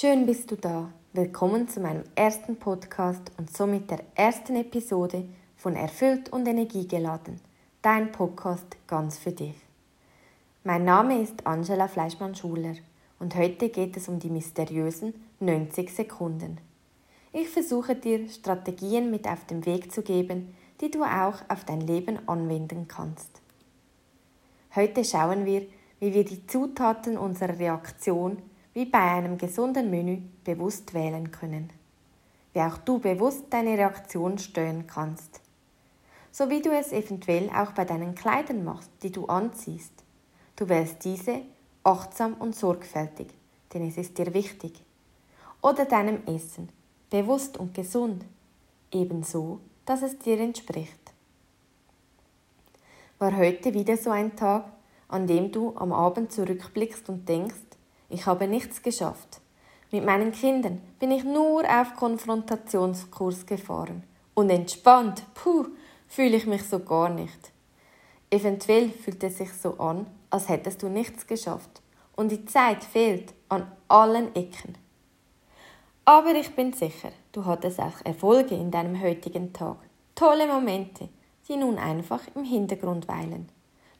Schön bist du da. Willkommen zu meinem ersten Podcast und somit der ersten Episode von Erfüllt und Energiegeladen, dein Podcast ganz für dich. Mein Name ist Angela Fleischmann-Schuler und heute geht es um die mysteriösen 90 Sekunden. Ich versuche dir Strategien mit auf den Weg zu geben, die du auch auf dein Leben anwenden kannst. Heute schauen wir, wie wir die Zutaten unserer Reaktion wie bei einem gesunden Menü bewusst wählen können. Wie auch du bewusst deine Reaktion steuern kannst. So wie du es eventuell auch bei deinen Kleidern machst, die du anziehst. Du wählst diese achtsam und sorgfältig, denn es ist dir wichtig. Oder deinem Essen, bewusst und gesund, ebenso, dass es dir entspricht. War heute wieder so ein Tag, an dem du am Abend zurückblickst und denkst, ich habe nichts geschafft. Mit meinen Kindern bin ich nur auf Konfrontationskurs gefahren. Und entspannt, puh, fühle ich mich so gar nicht. Eventuell fühlt es sich so an, als hättest du nichts geschafft. Und die Zeit fehlt an allen Ecken. Aber ich bin sicher, du hattest auch Erfolge in deinem heutigen Tag. Tolle Momente, die nun einfach im Hintergrund weilen,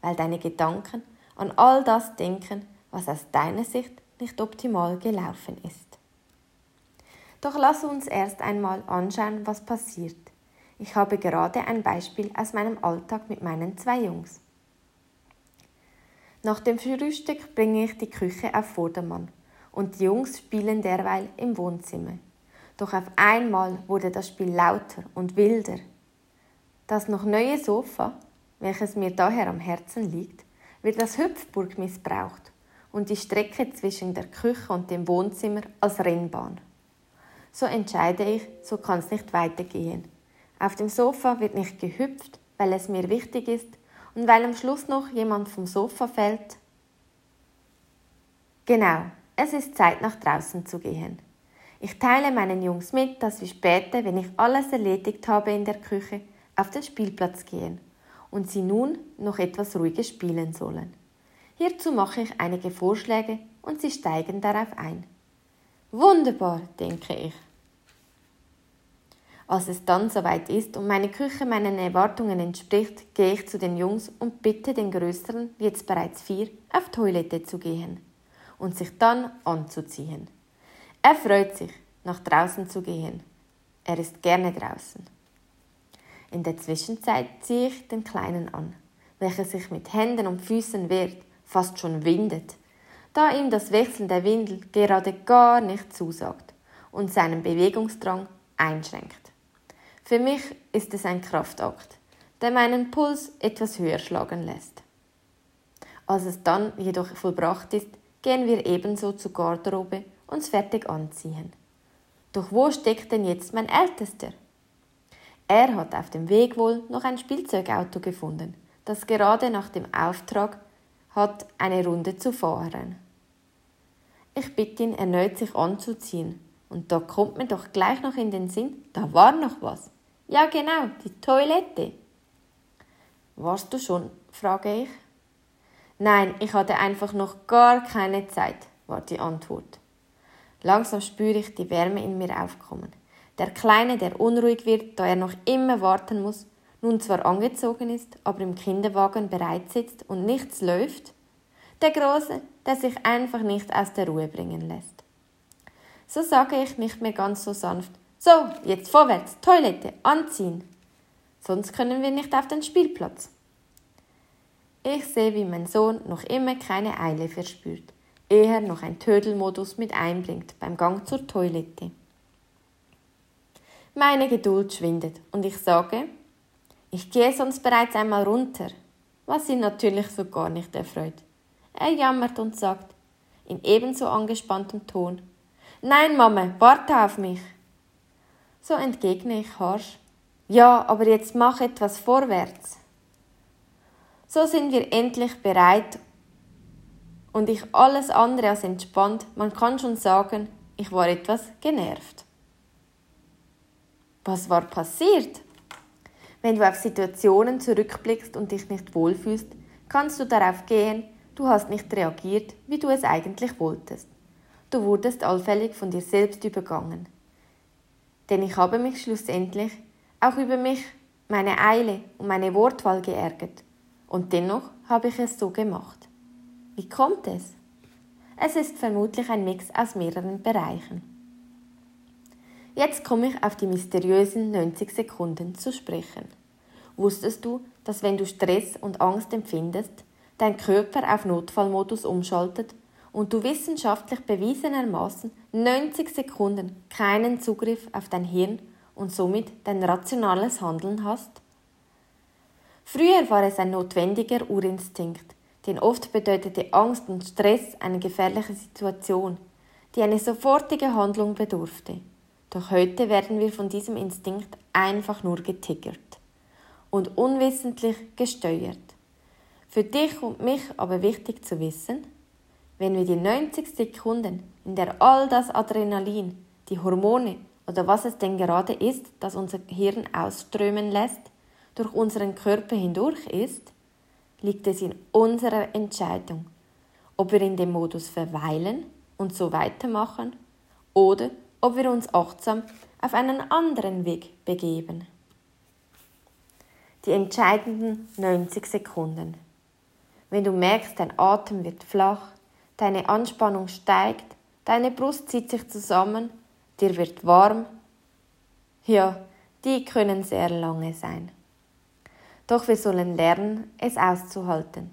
weil deine Gedanken an all das denken, was aus deiner Sicht nicht optimal gelaufen ist. Doch lass uns erst einmal anschauen, was passiert. Ich habe gerade ein Beispiel aus meinem Alltag mit meinen zwei Jungs. Nach dem Frühstück bringe ich die Küche auf Vordermann und die Jungs spielen derweil im Wohnzimmer. Doch auf einmal wurde das Spiel lauter und wilder. Das noch neue Sofa, welches mir daher am Herzen liegt, wird als Hüpfburg missbraucht und die Strecke zwischen der Küche und dem Wohnzimmer als Rennbahn. So entscheide ich, so kann es nicht weitergehen. Auf dem Sofa wird nicht gehüpft, weil es mir wichtig ist und weil am Schluss noch jemand vom Sofa fällt. Genau, es ist Zeit nach draußen zu gehen. Ich teile meinen Jungs mit, dass wir später, wenn ich alles erledigt habe in der Küche, auf den Spielplatz gehen und sie nun noch etwas ruhiger spielen sollen. Hierzu mache ich einige Vorschläge und sie steigen darauf ein. Wunderbar, denke ich. Als es dann soweit ist und meine Küche meinen Erwartungen entspricht, gehe ich zu den Jungs und bitte den Größeren, jetzt bereits vier, auf Toilette zu gehen und sich dann anzuziehen. Er freut sich, nach draußen zu gehen. Er ist gerne draußen. In der Zwischenzeit ziehe ich den Kleinen an, welcher sich mit Händen und Füßen wehrt, fast schon windet, da ihm das Wechseln der Windel gerade gar nicht zusagt und seinen Bewegungsdrang einschränkt. Für mich ist es ein Kraftakt, der meinen Puls etwas höher schlagen lässt. Als es dann jedoch vollbracht ist, gehen wir ebenso zur Garderobe uns fertig anziehen. Doch wo steckt denn jetzt mein Ältester? Er hat auf dem Weg wohl noch ein Spielzeugauto gefunden, das gerade nach dem Auftrag hat, eine Runde zu fahren. Ich bitte ihn erneut sich anzuziehen, und da kommt mir doch gleich noch in den Sinn, da war noch was. Ja genau, die Toilette. Warst du schon? frage ich. Nein, ich hatte einfach noch gar keine Zeit, war die Antwort. Langsam spüre ich die Wärme in mir aufkommen. Der Kleine, der unruhig wird, da er noch immer warten muss, nun zwar angezogen ist, aber im Kinderwagen bereit sitzt und nichts läuft. Der Große, der sich einfach nicht aus der Ruhe bringen lässt. So sage ich nicht mehr ganz so sanft, so, jetzt vorwärts, Toilette, anziehen. Sonst können wir nicht auf den Spielplatz. Ich sehe, wie mein Sohn noch immer keine Eile verspürt, eher noch ein Tödelmodus mit einbringt beim Gang zur Toilette. Meine Geduld schwindet und ich sage, ich gehe sonst bereits einmal runter, was ihn natürlich so gar nicht erfreut. Er jammert und sagt, in ebenso angespanntem Ton, Nein, Mama, warte auf mich. So entgegne ich harsch, ja, aber jetzt mach etwas vorwärts. So sind wir endlich bereit und ich alles andere als entspannt, man kann schon sagen, ich war etwas genervt. Was war passiert? Wenn du auf Situationen zurückblickst und dich nicht wohlfühlst, kannst du darauf gehen, du hast nicht reagiert, wie du es eigentlich wolltest. du wurdest allfällig von dir selbst übergangen. Denn ich habe mich schlussendlich auch über mich, meine Eile und meine Wortwahl geärgert. Und dennoch habe ich es so gemacht. Wie kommt es? Es ist vermutlich ein Mix aus mehreren Bereichen. Jetzt komme ich auf die mysteriösen 90 Sekunden zu sprechen. Wusstest du, dass wenn du Stress und Angst empfindest, dein Körper auf Notfallmodus umschaltet und du wissenschaftlich bewiesenermaßen 90 Sekunden keinen Zugriff auf dein Hirn und somit dein rationales Handeln hast? Früher war es ein notwendiger Urinstinkt, denn oft bedeutete Angst und Stress eine gefährliche Situation, die eine sofortige Handlung bedurfte. Doch heute werden wir von diesem Instinkt einfach nur getiggert und unwissentlich gesteuert. Für dich und mich aber wichtig zu wissen, wenn wir die 90 Sekunden, in der all das Adrenalin, die Hormone oder was es denn gerade ist, das unser Hirn ausströmen lässt, durch unseren Körper hindurch ist, liegt es in unserer Entscheidung, ob wir in dem Modus verweilen und so weitermachen oder ob wir uns achtsam auf einen anderen Weg begeben. Die entscheidenden 90 Sekunden. Wenn du merkst, dein Atem wird flach, deine Anspannung steigt, deine Brust zieht sich zusammen, dir wird warm, ja, die können sehr lange sein. Doch wir sollen lernen, es auszuhalten.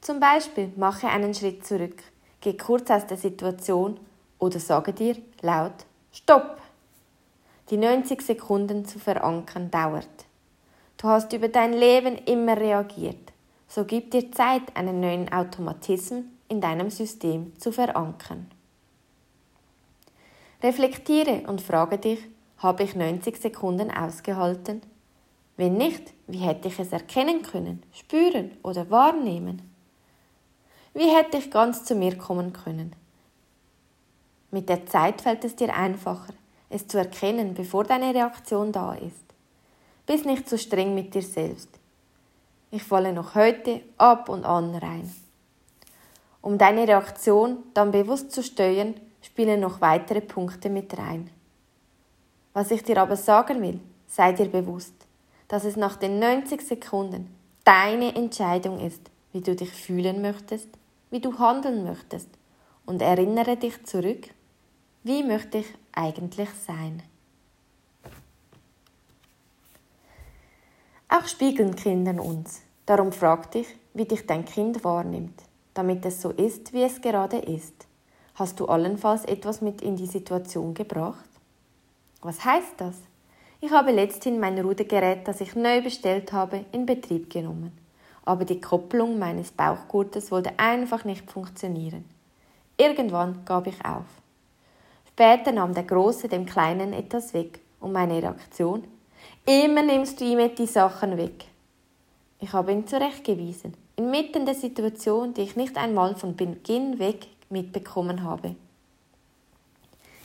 Zum Beispiel mache einen Schritt zurück, geh kurz aus der Situation oder sage dir laut Stopp! Die 90 Sekunden zu verankern dauert. Du hast über dein Leben immer reagiert. So gib dir Zeit, einen neuen Automatismus in deinem System zu verankern. Reflektiere und frage dich, habe ich 90 Sekunden ausgehalten? Wenn nicht, wie hätte ich es erkennen können, spüren oder wahrnehmen? Wie hätte ich ganz zu mir kommen können? Mit der Zeit fällt es dir einfacher, es zu erkennen, bevor deine Reaktion da ist. Bist nicht zu streng mit dir selbst. Ich falle noch heute ab und an rein. Um deine Reaktion dann bewusst zu steuern, spielen noch weitere Punkte mit rein. Was ich dir aber sagen will, sei dir bewusst, dass es nach den 90 Sekunden deine Entscheidung ist, wie du dich fühlen möchtest, wie du handeln möchtest und erinnere dich zurück, wie möchte ich eigentlich sein? Auch spiegeln Kinder uns. Darum frag dich, wie dich dein Kind wahrnimmt, damit es so ist, wie es gerade ist. Hast du allenfalls etwas mit in die Situation gebracht? Was heißt das? Ich habe letzthin mein Rudergerät, das ich neu bestellt habe, in Betrieb genommen. Aber die Kopplung meines Bauchgurtes wollte einfach nicht funktionieren. Irgendwann gab ich auf. Später nahm der Große dem Kleinen etwas weg und meine Reaktion, immer nimmst du ihm die Sachen weg. Ich habe ihn zurechtgewiesen, inmitten der Situation, die ich nicht einmal von Beginn weg mitbekommen habe.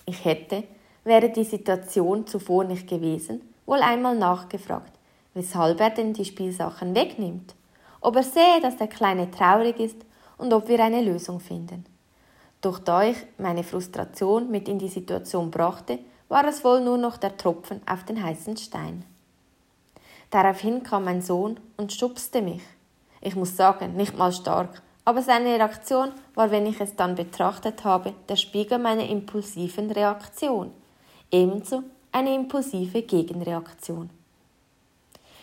Ich hätte, wäre die Situation zuvor nicht gewesen, wohl einmal nachgefragt, weshalb er denn die Spielsachen wegnimmt, ob er sehe, dass der Kleine traurig ist und ob wir eine Lösung finden. Doch da ich meine Frustration mit in die Situation brachte, war es wohl nur noch der Tropfen auf den heißen Stein. Daraufhin kam mein Sohn und stupste mich. Ich muss sagen, nicht mal stark, aber seine Reaktion war, wenn ich es dann betrachtet habe, der Spiegel meiner impulsiven Reaktion. Ebenso eine impulsive Gegenreaktion.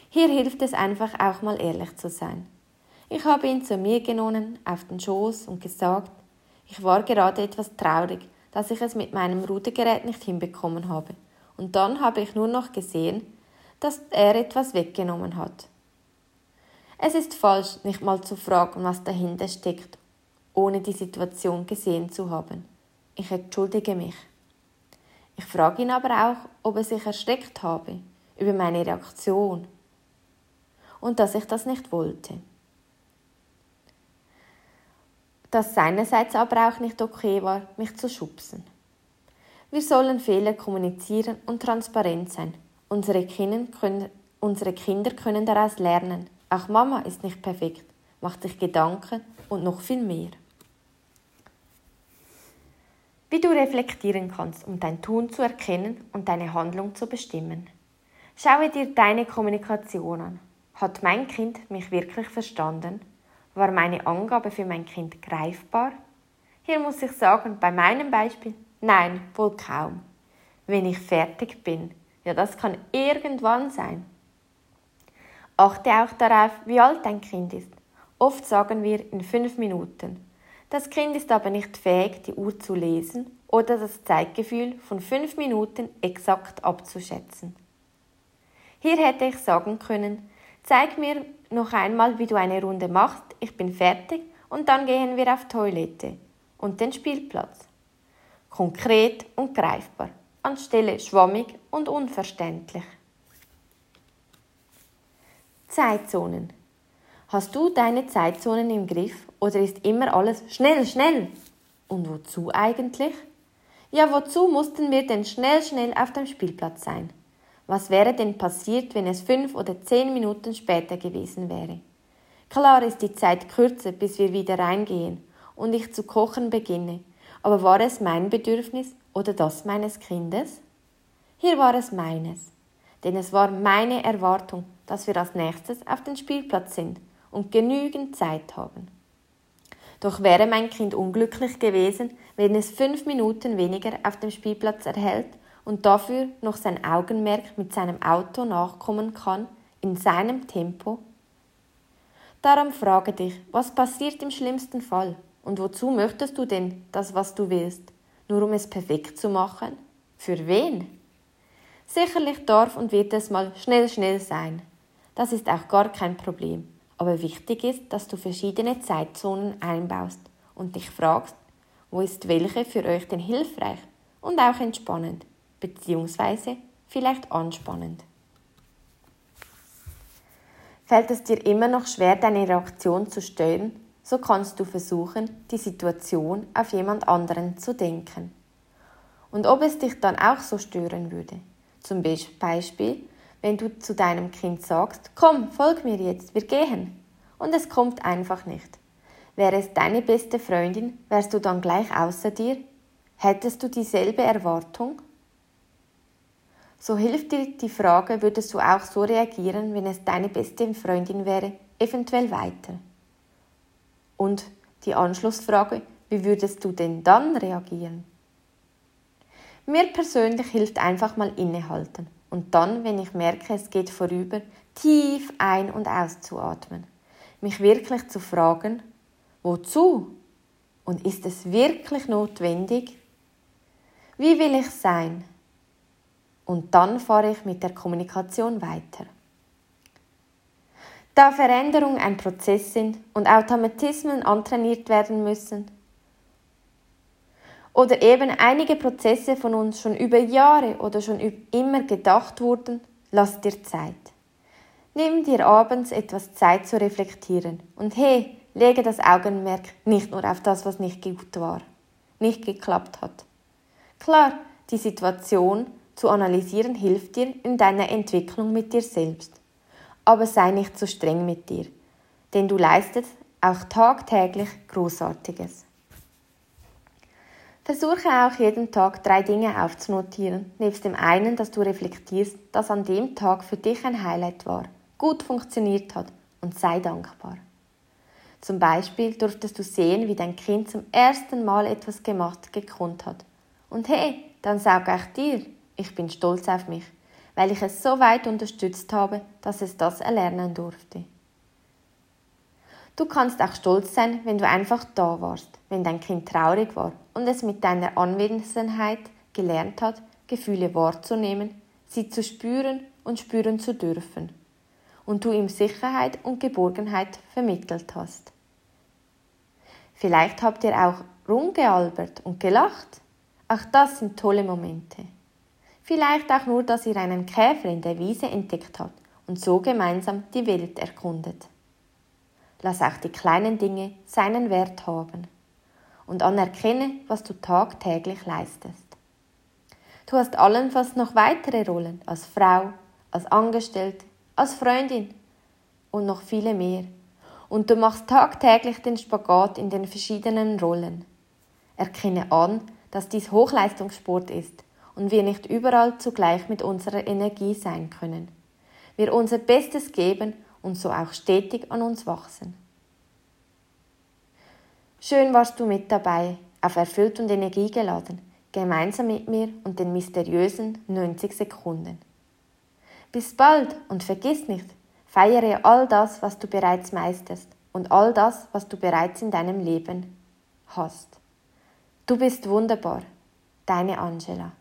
Hier hilft es einfach auch mal ehrlich zu sein. Ich habe ihn zu mir genommen, auf den Schoß und gesagt, ich war gerade etwas traurig, dass ich es mit meinem Rudergerät nicht hinbekommen habe. Und dann habe ich nur noch gesehen, dass er etwas weggenommen hat. Es ist falsch, nicht mal zu fragen, was dahinter steckt, ohne die Situation gesehen zu haben. Ich entschuldige mich. Ich frage ihn aber auch, ob er sich erschreckt habe über meine Reaktion und dass ich das nicht wollte dass seinerseits aber auch nicht okay war, mich zu schubsen. Wir sollen Fehler kommunizieren und transparent sein. Unsere Kinder, können, unsere Kinder können daraus lernen. Auch Mama ist nicht perfekt, macht sich Gedanken und noch viel mehr. Wie du reflektieren kannst, um dein Tun zu erkennen und deine Handlung zu bestimmen. Schaue dir deine Kommunikation an. Hat mein Kind mich wirklich verstanden? War meine Angabe für mein Kind greifbar? Hier muss ich sagen, bei meinem Beispiel, nein, wohl kaum. Wenn ich fertig bin, ja, das kann irgendwann sein. Achte auch darauf, wie alt dein Kind ist. Oft sagen wir in fünf Minuten. Das Kind ist aber nicht fähig, die Uhr zu lesen oder das Zeitgefühl von fünf Minuten exakt abzuschätzen. Hier hätte ich sagen können, zeig mir noch einmal, wie du eine Runde machst, ich bin fertig und dann gehen wir auf Toilette und den Spielplatz. Konkret und greifbar, anstelle schwammig und unverständlich. Zeitzonen. Hast du deine Zeitzonen im Griff oder ist immer alles schnell, schnell? Und wozu eigentlich? Ja, wozu mussten wir denn schnell, schnell auf dem Spielplatz sein? Was wäre denn passiert, wenn es fünf oder zehn Minuten später gewesen wäre? Klar ist die Zeit kürzer, bis wir wieder reingehen und ich zu kochen beginne, aber war es mein Bedürfnis oder das meines Kindes? Hier war es meines, denn es war meine Erwartung, dass wir als nächstes auf den Spielplatz sind und genügend Zeit haben. Doch wäre mein Kind unglücklich gewesen, wenn es fünf Minuten weniger auf dem Spielplatz erhält und dafür noch sein Augenmerk mit seinem Auto nachkommen kann, in seinem Tempo? Darum frage dich, was passiert im schlimmsten Fall und wozu möchtest du denn das, was du willst? Nur um es perfekt zu machen? Für wen? Sicherlich darf und wird es mal schnell, schnell sein. Das ist auch gar kein Problem. Aber wichtig ist, dass du verschiedene Zeitzonen einbaust und dich fragst, wo ist welche für euch denn hilfreich und auch entspannend beziehungsweise vielleicht anspannend. Fällt es dir immer noch schwer, deine Reaktion zu steuern, so kannst du versuchen, die Situation auf jemand anderen zu denken. Und ob es dich dann auch so stören würde. Zum Beispiel, wenn du zu deinem Kind sagst, komm, folg mir jetzt, wir gehen. Und es kommt einfach nicht. Wäre es deine beste Freundin, wärst du dann gleich außer dir? Hättest du dieselbe Erwartung? So hilft dir die Frage, würdest du auch so reagieren, wenn es deine beste Freundin wäre, eventuell weiter. Und die Anschlussfrage, wie würdest du denn dann reagieren? Mir persönlich hilft einfach mal innehalten und dann, wenn ich merke, es geht vorüber, tief ein- und auszuatmen. Mich wirklich zu fragen, wozu? Und ist es wirklich notwendig? Wie will ich sein? Und dann fahre ich mit der Kommunikation weiter. Da Veränderungen ein Prozess sind und Automatismen antrainiert werden müssen, oder eben einige Prozesse von uns schon über Jahre oder schon immer gedacht wurden, lass dir Zeit. Nimm dir abends etwas Zeit zu reflektieren und hey, lege das Augenmerk nicht nur auf das, was nicht gut war, nicht geklappt hat. Klar, die Situation zu analysieren hilft dir in deiner Entwicklung mit dir selbst. Aber sei nicht zu streng mit dir, denn du leistest auch tagtäglich Großartiges. Versuche auch jeden Tag drei Dinge aufzunotieren, nebst dem einen, dass du reflektierst, dass an dem Tag für dich ein Highlight war, gut funktioniert hat und sei dankbar. Zum Beispiel durftest du sehen, wie dein Kind zum ersten Mal etwas gemacht gekonnt hat. Und hey, dann sag auch dir, ich bin stolz auf mich, weil ich es so weit unterstützt habe, dass es das erlernen durfte. Du kannst auch stolz sein, wenn du einfach da warst, wenn dein Kind traurig war und es mit deiner Anwesenheit gelernt hat, Gefühle wahrzunehmen, sie zu spüren und spüren zu dürfen. Und du ihm Sicherheit und Geborgenheit vermittelt hast. Vielleicht habt ihr auch rumgealbert und gelacht. Auch das sind tolle Momente. Vielleicht auch nur, dass ihr einen Käfer in der Wiese entdeckt habt und so gemeinsam die Welt erkundet. Lass auch die kleinen Dinge seinen Wert haben und anerkenne, was du tagtäglich leistest. Du hast allenfalls noch weitere Rollen als Frau, als Angestellte, als Freundin und noch viele mehr. Und du machst tagtäglich den Spagat in den verschiedenen Rollen. Erkenne an, dass dies Hochleistungssport ist und wir nicht überall zugleich mit unserer Energie sein können. Wir unser Bestes geben und so auch stetig an uns wachsen. Schön warst du mit dabei, auf erfüllt und energiegeladen, gemeinsam mit mir und den mysteriösen 90 Sekunden. Bis bald und vergiss nicht, feiere all das, was du bereits meisterst und all das, was du bereits in deinem Leben hast. Du bist wunderbar, deine Angela.